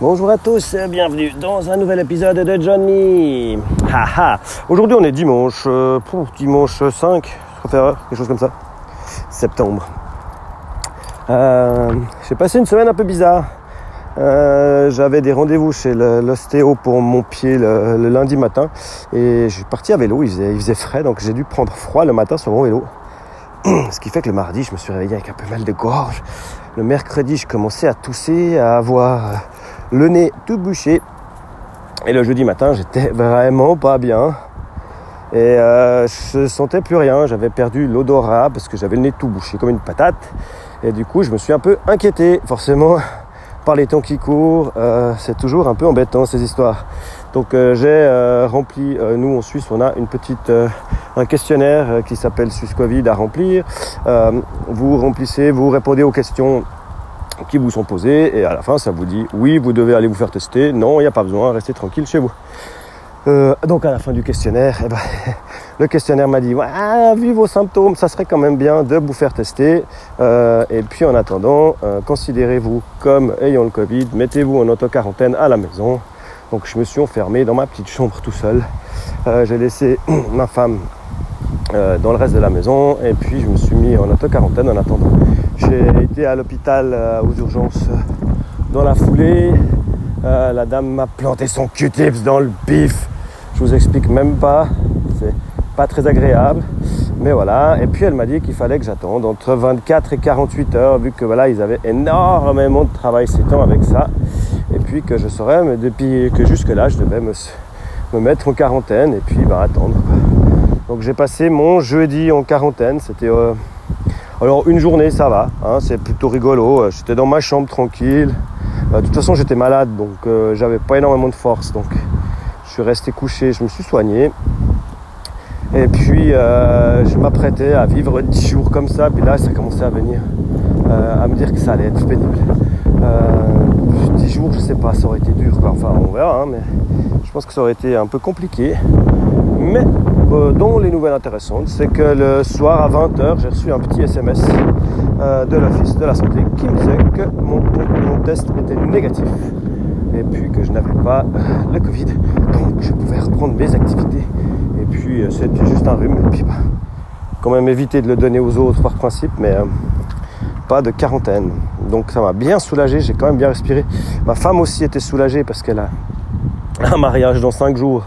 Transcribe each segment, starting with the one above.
Bonjour à tous, bienvenue dans un nouvel épisode de John Me. Haha. Aujourd'hui on est dimanche, euh, pour dimanche 5, je préfère quelque chose comme ça, septembre. Euh, J'ai passé une semaine un peu bizarre. Euh, J'avais des rendez-vous chez l'ostéo pour mon pied le, lundi matin et je suis parti à vélo, il faisait, il faisait frais donc j'ai dû prendre froid le matin sur mon vélo. Ce qui fait que le mardi je me suis réveillé avec un peu mal de gorge. Le mercredi je commençais à tousser, à avoir euh, le nez tout bouché. Et le jeudi matin, j'étais vraiment pas bien. Et euh, je sentais plus rien. J'avais perdu l'odorat parce que j'avais le nez tout bouché comme une patate. Et du coup, je me suis un peu inquiété, forcément, par les temps qui courent. Euh, c'est toujours un peu embêtant ces histoires. Donc euh, j'ai euh, rempli, euh, nous en Suisse, on a une petite, euh, un questionnaire qui s'appelle Suisse Covid à remplir. Vous remplissez, vous répondez aux questions qui vous sont posées et à la fin ça vous dit oui vous devez aller vous faire tester, non il n'y a pas besoin, restez tranquille chez vous. Euh, donc à la fin du questionnaire, eh ben, le questionnaire m'a dit Ah, vu vos symptômes, ça serait quand même bien de vous faire tester. Euh, et puis en attendant, euh, considérez-vous comme ayant le Covid, mettez-vous en auto-quarantaine à la maison. Donc je me suis enfermé dans ma petite chambre tout seul. J'ai laissé ma femme euh, dans le reste de la maison et puis je me suis mis en auto-quarantaine en attendant. J'ai été à l'hôpital euh, aux urgences euh, dans la foulée. La dame m'a planté son Q-tips dans le bif. Je vous explique même pas. C'est pas très agréable. Mais voilà. Et puis elle m'a dit qu'il fallait que j'attende entre 24 et 48 heures, vu que voilà, ils avaient énormément de travail ces temps avec ça. Et puis que je saurais, mais depuis que jusque-là, je devais me, me mettre en quarantaine et puis bah, attendre. Donc j'ai passé mon jeudi en quarantaine. C'était euh, alors une journée, ça va. hein, c'est plutôt rigolo. Euh, J'étais dans ma chambre tranquille. Euh, de toute façon, j'étais malade, donc j'avais pas énormément de force. Donc je suis resté couché. Je me suis soigné. Et puis je m'apprêtais à vivre 10 jours comme ça. Puis là, ça commençait à venir, à me dire que ça allait être pénible. Euh, 10 jours, je sais pas, ça aurait été dur. Enfin, on verra. hein, mais je pense que ça aurait été un peu compliqué. Mais euh, dont les nouvelles intéressantes, c'est que le soir à 20h, j'ai reçu un petit SMS euh, de l'Office de la Santé qui me disait que mon, test était négatif et puis que je n'avais pas euh, le Covid, donc je pouvais reprendre mes activités. Et puis c'était juste un rhume, et puis bah, quand même éviter de le donner aux autres par principe, mais pas de quarantaine. Donc ça m'a bien soulagé, j'ai quand même bien respiré. Ma femme aussi était soulagée parce qu'elle a un mariage dans 5 jours.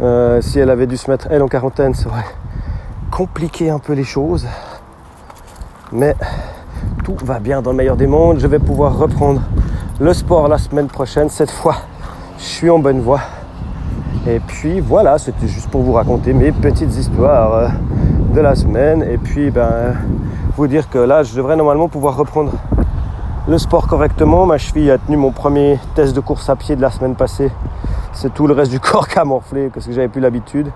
Euh, si elle avait dû se mettre elle en quarantaine, ça aurait compliqué un peu les choses. Mais tout va bien dans le meilleur des mondes. Je vais pouvoir reprendre le sport la semaine prochaine. Cette fois, je suis en bonne voie. Et puis voilà, c'était juste pour vous raconter mes petites histoires euh, de la semaine. Et puis ben, vous dire que là, je devrais normalement pouvoir reprendre le sport correctement. Ma cheville a tenu mon premier test de course à pied de la semaine passée. C'est tout le reste du corps qui a morflé parce que j'avais plus l'habitude.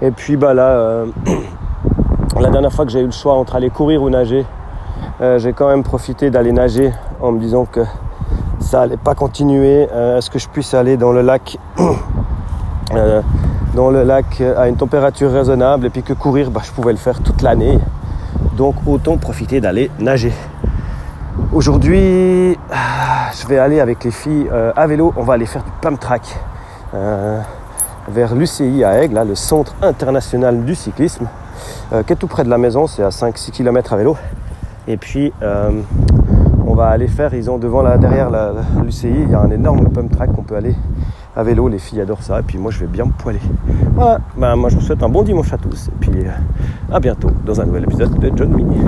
Et puis bah là, euh, la dernière fois que j'ai eu le choix entre aller courir ou nager, euh, j'ai quand même profité d'aller nager en me disant que ça allait pas continuer. Euh, Est-ce que je puisse aller dans le lac, dans le lac à une température raisonnable et puis que courir, bah, je pouvais le faire toute l'année. Donc autant profiter d'aller nager. Aujourd'hui, je vais aller avec les filles à vélo. On va aller faire du pump euh, vers l'UCI à Aigle, le Centre international du cyclisme, euh, qui est tout près de la maison. C'est à 5-6 km à vélo. Et puis, euh, on va aller faire, ils ont devant, là, derrière l'UCI, il y a un énorme pump track qu'on peut aller à vélo. Les filles adorent ça. Et puis moi, je vais bien me poiler. Voilà. Ben, moi, je vous souhaite un bon dimanche à tous. Et puis, à bientôt dans un nouvel épisode de John Mini.